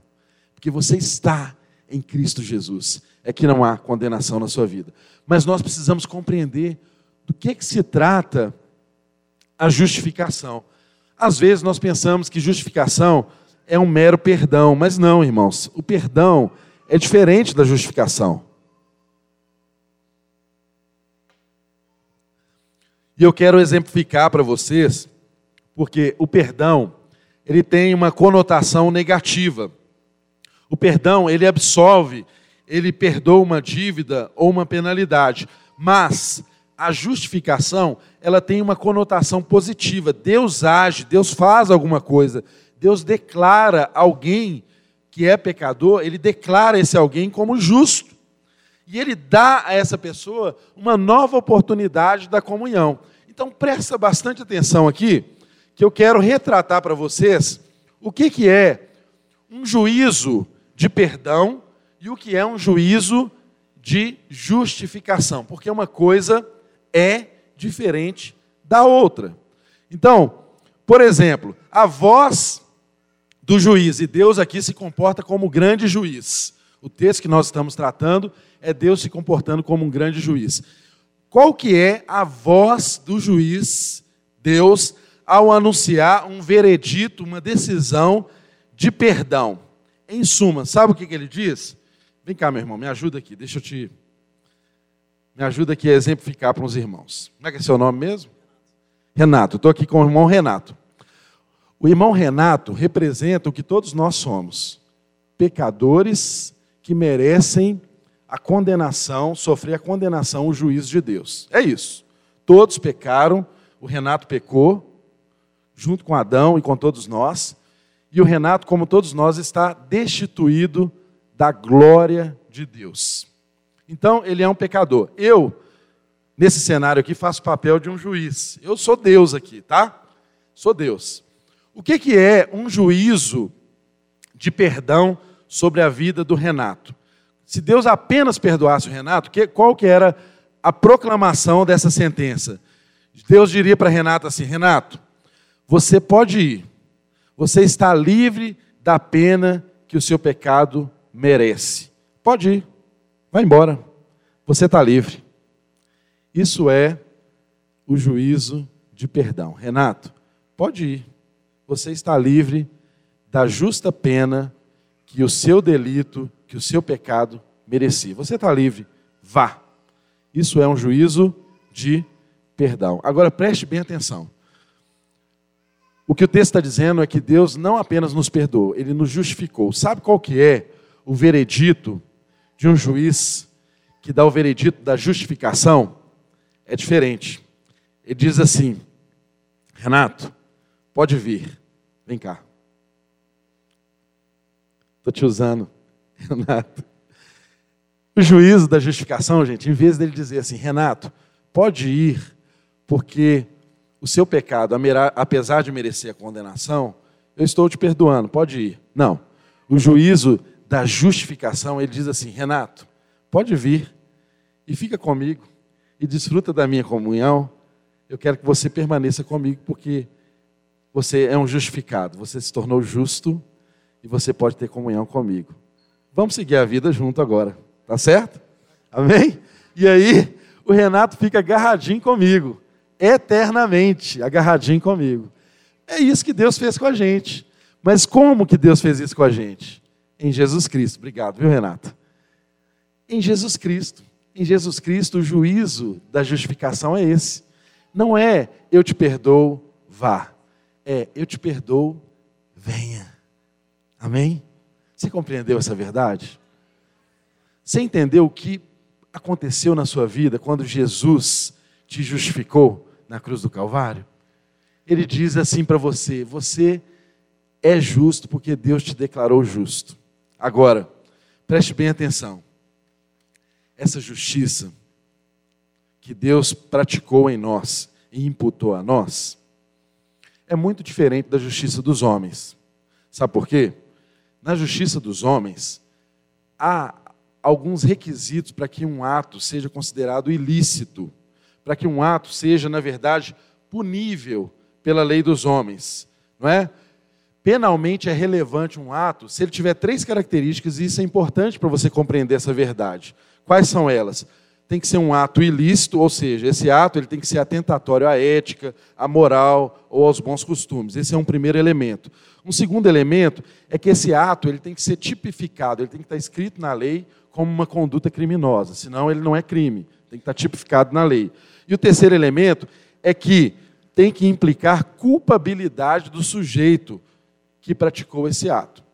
Porque você está em Cristo Jesus. É que não há condenação na sua vida. Mas nós precisamos compreender do que, que se trata a justificação. Às vezes nós pensamos que justificação é um mero perdão, mas não, irmãos. O perdão é diferente da justificação. E eu quero exemplificar para vocês, porque o perdão ele tem uma conotação negativa. O perdão, ele absolve, ele perdoa uma dívida ou uma penalidade, mas a justificação, ela tem uma conotação positiva. Deus age, Deus faz alguma coisa. Deus declara alguém que é pecador, ele declara esse alguém como justo. E ele dá a essa pessoa uma nova oportunidade da comunhão. Então presta bastante atenção aqui, que eu quero retratar para vocês o que, que é um juízo de perdão e o que é um juízo de justificação, porque uma coisa é diferente da outra. Então, por exemplo, a voz do juiz, e Deus aqui se comporta como grande juiz. O texto que nós estamos tratando é Deus se comportando como um grande juiz. Qual que é a voz do juiz, Deus, ao anunciar um veredito, uma decisão de perdão? Em suma, sabe o que, que ele diz? Vem cá, meu irmão, me ajuda aqui, deixa eu te. Me ajuda aqui a exemplificar para os irmãos. Como é que é seu nome mesmo? Renato, estou aqui com o irmão Renato. O irmão Renato representa o que todos nós somos: pecadores que merecem a condenação, sofrer a condenação, o juízo de Deus. É isso. Todos pecaram, o Renato pecou, junto com Adão e com todos nós, e o Renato, como todos nós, está destituído da glória de Deus. Então, ele é um pecador. Eu, nesse cenário aqui, faço o papel de um juiz. Eu sou Deus aqui, tá? Sou Deus. O que, que é um juízo de perdão sobre a vida do Renato? Se Deus apenas perdoasse o Renato, que, qual que era a proclamação dessa sentença? Deus diria para Renato assim: Renato, você pode ir, você está livre da pena que o seu pecado merece. Pode ir, vai embora, você está livre. Isso é o juízo de perdão. Renato, pode ir, você está livre da justa pena que o seu delito, que o seu pecado merecia. Você está livre, vá. Isso é um juízo de perdão. Agora preste bem atenção. O que o texto está dizendo é que Deus não apenas nos perdoou, Ele nos justificou. Sabe qual que é o veredito de um juiz que dá o veredito da justificação? É diferente. Ele diz assim, Renato, Pode vir. Vem cá. Estou te usando, Renato. O juízo da justificação, gente, em vez dele dizer assim, Renato, pode ir, porque o seu pecado, apesar de merecer a condenação, eu estou te perdoando, pode ir. Não. O juízo da justificação, ele diz assim: Renato, pode vir e fica comigo e desfruta da minha comunhão. Eu quero que você permaneça comigo, porque você é um justificado, você se tornou justo e você pode ter comunhão comigo. Vamos seguir a vida junto agora, tá certo? Amém? E aí, o Renato fica agarradinho comigo, eternamente agarradinho comigo. É isso que Deus fez com a gente. Mas como que Deus fez isso com a gente? Em Jesus Cristo. Obrigado, viu, Renato? Em Jesus Cristo. Em Jesus Cristo, o juízo da justificação é esse. Não é eu te perdoo, vá é: eu te perdoo, venha. Amém? Você compreendeu essa verdade? Você entendeu o que aconteceu na sua vida quando Jesus te justificou na cruz do Calvário? Ele diz assim para você: você é justo porque Deus te declarou justo. Agora, preste bem atenção. Essa justiça que Deus praticou em nós e imputou a nós, é muito diferente da justiça dos homens. Sabe por quê? Na justiça dos homens, há alguns requisitos para que um ato seja considerado ilícito, para que um ato seja, na verdade, punível pela lei dos homens, não é? Penalmente é relevante um ato se ele tiver três características e isso é importante para você compreender essa verdade. Quais são elas? tem que ser um ato ilícito, ou seja, esse ato ele tem que ser atentatório à ética, à moral ou aos bons costumes. Esse é um primeiro elemento. Um segundo elemento é que esse ato ele tem que ser tipificado, ele tem que estar escrito na lei como uma conduta criminosa, senão ele não é crime, tem que estar tipificado na lei. E o terceiro elemento é que tem que implicar culpabilidade do sujeito que praticou esse ato.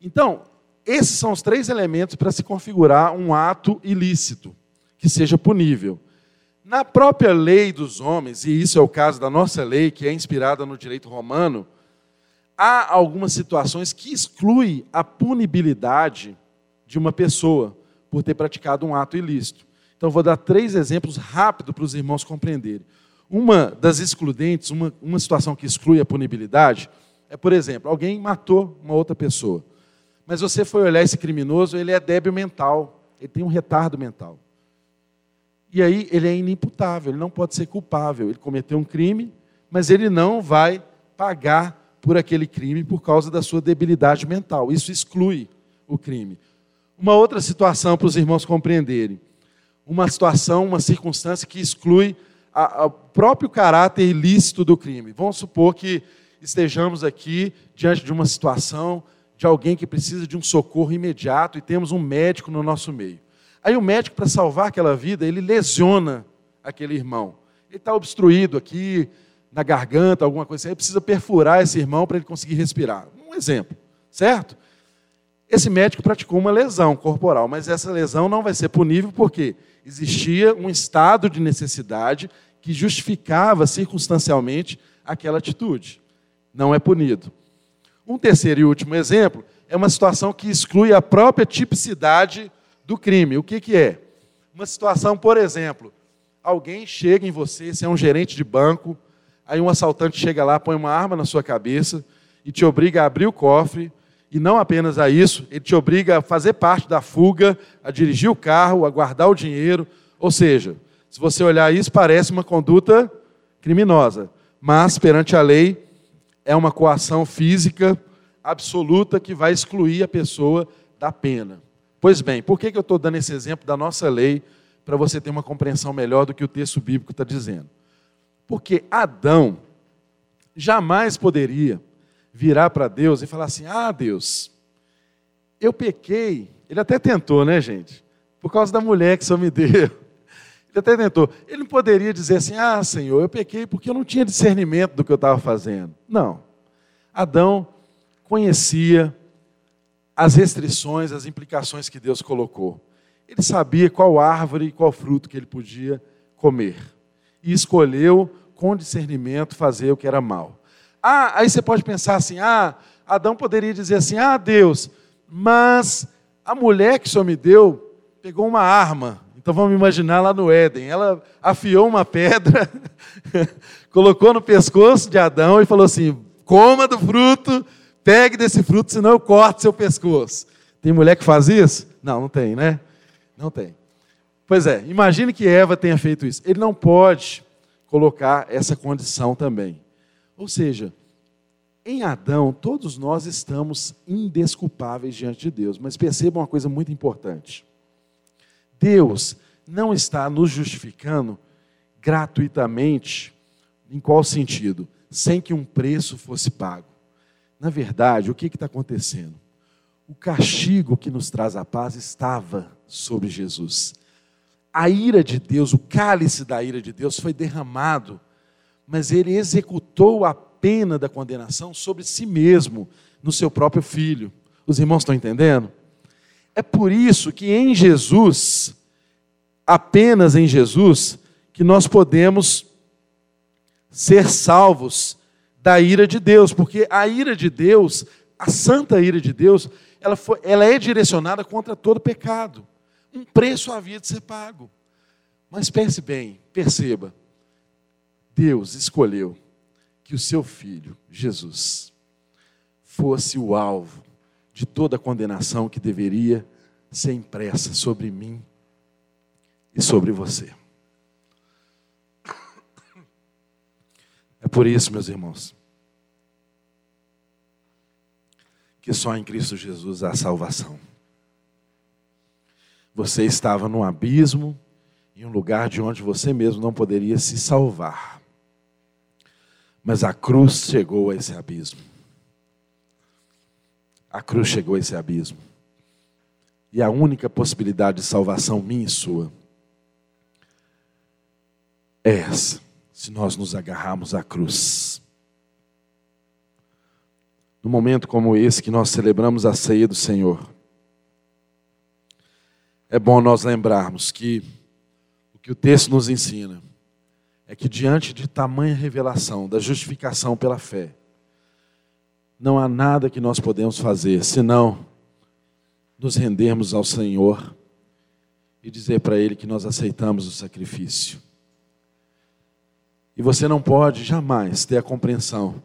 Então, esses são os três elementos para se configurar um ato ilícito, que seja punível. Na própria lei dos homens, e isso é o caso da nossa lei, que é inspirada no direito romano, há algumas situações que excluem a punibilidade de uma pessoa por ter praticado um ato ilícito. Então, vou dar três exemplos rápidos para os irmãos compreenderem. Uma das excludentes, uma, uma situação que exclui a punibilidade, é, por exemplo, alguém matou uma outra pessoa. Mas você foi olhar esse criminoso, ele é débil mental, ele tem um retardo mental. E aí ele é inimputável, ele não pode ser culpável. Ele cometeu um crime, mas ele não vai pagar por aquele crime por causa da sua debilidade mental. Isso exclui o crime. Uma outra situação para os irmãos compreenderem uma situação, uma circunstância que exclui o próprio caráter ilícito do crime. Vamos supor que estejamos aqui diante de uma situação de alguém que precisa de um socorro imediato e temos um médico no nosso meio. Aí o médico, para salvar aquela vida, ele lesiona aquele irmão. Ele está obstruído aqui na garganta, alguma coisa assim. Ele precisa perfurar esse irmão para ele conseguir respirar. Um exemplo, certo? Esse médico praticou uma lesão corporal, mas essa lesão não vai ser punível porque existia um estado de necessidade que justificava circunstancialmente aquela atitude. Não é punido. Um terceiro e último exemplo é uma situação que exclui a própria tipicidade do crime. O que, que é? Uma situação, por exemplo, alguém chega em você, você é um gerente de banco, aí um assaltante chega lá, põe uma arma na sua cabeça e te obriga a abrir o cofre, e não apenas a isso, ele te obriga a fazer parte da fuga, a dirigir o carro, a guardar o dinheiro. Ou seja, se você olhar isso, parece uma conduta criminosa. Mas, perante a lei, é uma coação física absoluta que vai excluir a pessoa da pena. Pois bem, por que eu estou dando esse exemplo da nossa lei para você ter uma compreensão melhor do que o texto bíblico está dizendo? Porque Adão jamais poderia virar para Deus e falar assim: Ah, Deus, eu pequei. Ele até tentou, né, gente? Por causa da mulher que Senhor me deu. Ele até tentou. Ele não poderia dizer assim: Ah, Senhor, eu pequei porque eu não tinha discernimento do que eu estava fazendo. Não. Adão conhecia as restrições, as implicações que Deus colocou. Ele sabia qual árvore e qual fruto que ele podia comer. E escolheu, com discernimento, fazer o que era mal. Ah, aí você pode pensar assim: ah, Adão poderia dizer assim: ah, Deus, mas a mulher que o Senhor me deu pegou uma arma. Então vamos imaginar lá no Éden. Ela afiou uma pedra, colocou no pescoço de Adão e falou assim: coma do fruto, pegue desse fruto, senão eu corto seu pescoço. Tem mulher que faz isso? Não, não tem, né? Não tem. Pois é, imagine que Eva tenha feito isso. Ele não pode colocar essa condição também. Ou seja, em Adão, todos nós estamos indesculpáveis diante de Deus. Mas percebam uma coisa muito importante: Deus não está nos justificando gratuitamente. Em qual sentido? Sem que um preço fosse pago. Na verdade, o que está acontecendo? O castigo que nos traz a paz estava sobre Jesus. A ira de Deus, o cálice da ira de Deus foi derramado mas ele executou a pena da condenação sobre si mesmo, no seu próprio filho. Os irmãos estão entendendo? É por isso que em Jesus, apenas em Jesus, que nós podemos ser salvos da ira de Deus, porque a ira de Deus, a santa ira de Deus, ela, foi, ela é direcionada contra todo pecado. Um preço havia de ser pago. Mas pense bem, perceba, Deus escolheu que o seu filho, Jesus, fosse o alvo de toda a condenação que deveria ser impressa sobre mim e sobre você. É por isso, meus irmãos, que só em Cristo Jesus há salvação. Você estava num abismo, em um lugar de onde você mesmo não poderia se salvar. Mas a cruz chegou a esse abismo. A cruz chegou a esse abismo. E a única possibilidade de salvação minha e sua é essa, se nós nos agarrarmos à cruz. num momento como esse que nós celebramos a ceia do Senhor, é bom nós lembrarmos que o que o texto nos ensina é que diante de tamanha revelação da justificação pela fé, não há nada que nós podemos fazer senão nos rendermos ao Senhor e dizer para Ele que nós aceitamos o sacrifício. E você não pode jamais ter a compreensão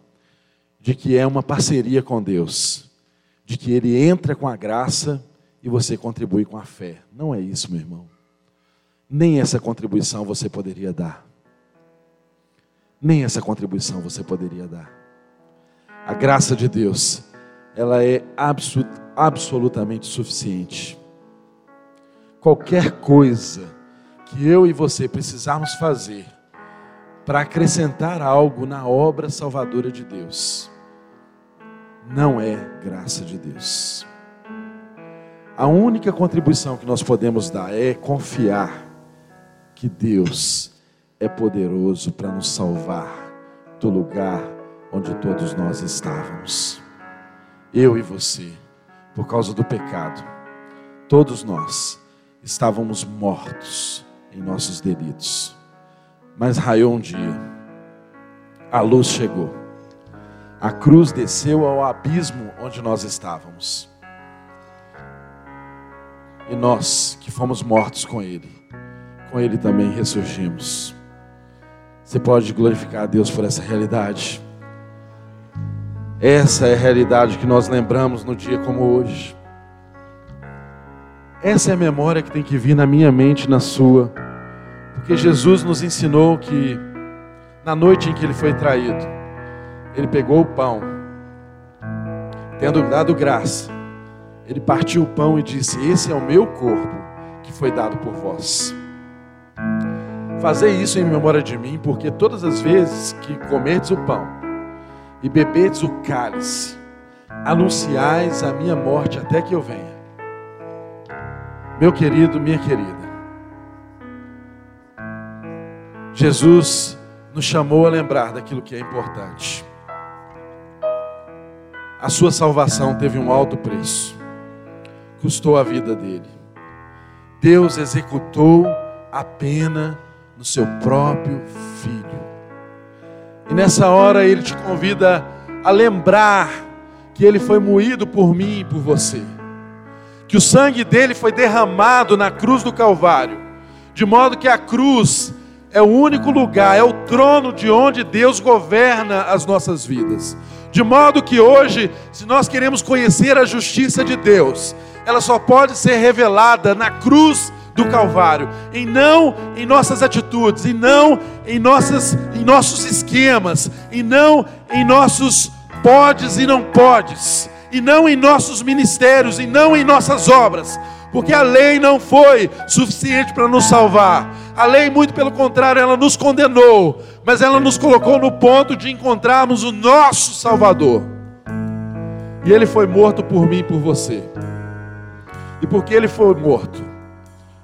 de que é uma parceria com Deus, de que Ele entra com a graça e você contribui com a fé. Não é isso, meu irmão. Nem essa contribuição você poderia dar. Nem essa contribuição você poderia dar. A graça de Deus, ela é absolutamente suficiente. Qualquer coisa que eu e você precisarmos fazer para acrescentar algo na obra salvadora de Deus, não é graça de Deus. A única contribuição que nós podemos dar é confiar que Deus é poderoso para nos salvar do lugar onde todos nós estávamos. Eu e você, por causa do pecado, todos nós estávamos mortos em nossos delitos. Mas raiou um dia, a luz chegou, a cruz desceu ao abismo onde nós estávamos. E nós que fomos mortos com Ele, com Ele também ressurgimos. Você pode glorificar a Deus por essa realidade. Essa é a realidade que nós lembramos no dia como hoje. Essa é a memória que tem que vir na minha mente na sua. Porque Jesus nos ensinou que na noite em que ele foi traído, ele pegou o pão, tendo dado graça, ele partiu o pão e disse: Esse é o meu corpo que foi dado por vós. Fazei isso em memória de mim, porque todas as vezes que comerdes o pão e bebedes o cálice, anunciais a minha morte até que eu venha. Meu querido, minha querida, Jesus nos chamou a lembrar daquilo que é importante. A sua salvação teve um alto preço, custou a vida dele. Deus executou a pena no seu próprio filho. E nessa hora ele te convida a lembrar que ele foi moído por mim e por você que o sangue dele foi derramado na cruz do Calvário, de modo que a cruz é o único lugar, é o trono de onde Deus governa as nossas vidas. De modo que hoje, se nós queremos conhecer a justiça de Deus, ela só pode ser revelada na cruz do Calvário, e não em nossas atitudes, e não em, nossas, em nossos esquemas, e não em nossos podes e não podes e não em nossos ministérios, e não em nossas obras, porque a lei não foi suficiente para nos salvar. A lei, muito pelo contrário, ela nos condenou, mas ela nos colocou no ponto de encontrarmos o nosso Salvador. E ele foi morto por mim e por você. E porque ele foi morto,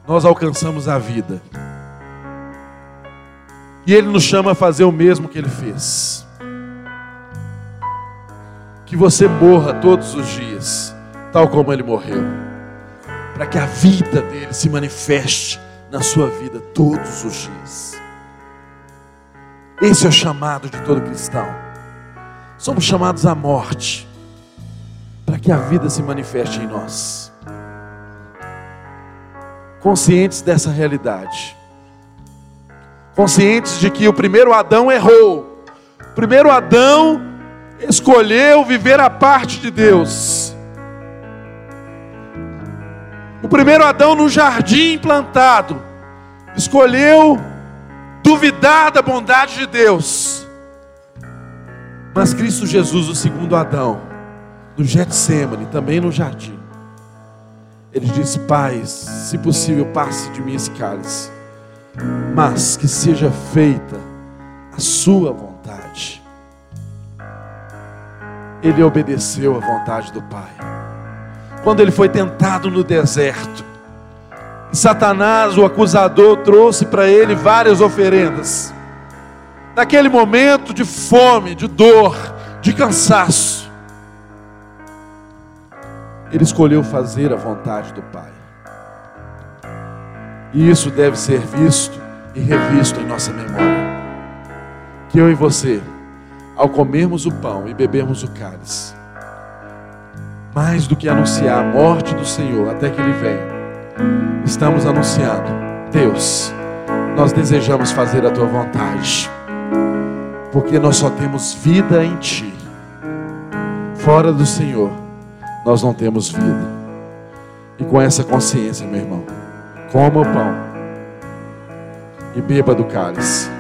nós alcançamos a vida. E ele nos chama a fazer o mesmo que ele fez que você morra todos os dias, tal como ele morreu, para que a vida dele se manifeste na sua vida todos os dias. Esse é o chamado de todo cristão. Somos chamados à morte, para que a vida se manifeste em nós. Conscientes dessa realidade, conscientes de que o primeiro Adão errou, o primeiro Adão escolheu viver a parte de Deus. O primeiro Adão no jardim plantado escolheu duvidar da bondade de Deus. Mas Cristo Jesus, o segundo Adão, no Getsemane, também no jardim, ele disse: Pai, se possível, passe de mim esse cálice, mas que seja feita a Sua vontade ele obedeceu à vontade do Pai. Quando ele foi tentado no deserto, Satanás, o acusador, trouxe para ele várias oferendas. Naquele momento de fome, de dor, de cansaço, ele escolheu fazer a vontade do Pai. E isso deve ser visto e revisto em nossa memória. Que eu e você, ao comermos o pão e bebermos o cálice, mais do que anunciar a morte do Senhor até que Ele venha, estamos anunciando: Deus, nós desejamos fazer a tua vontade, porque nós só temos vida em Ti. Fora do Senhor, nós não temos vida. E com essa consciência, meu irmão, coma o pão e beba do cálice.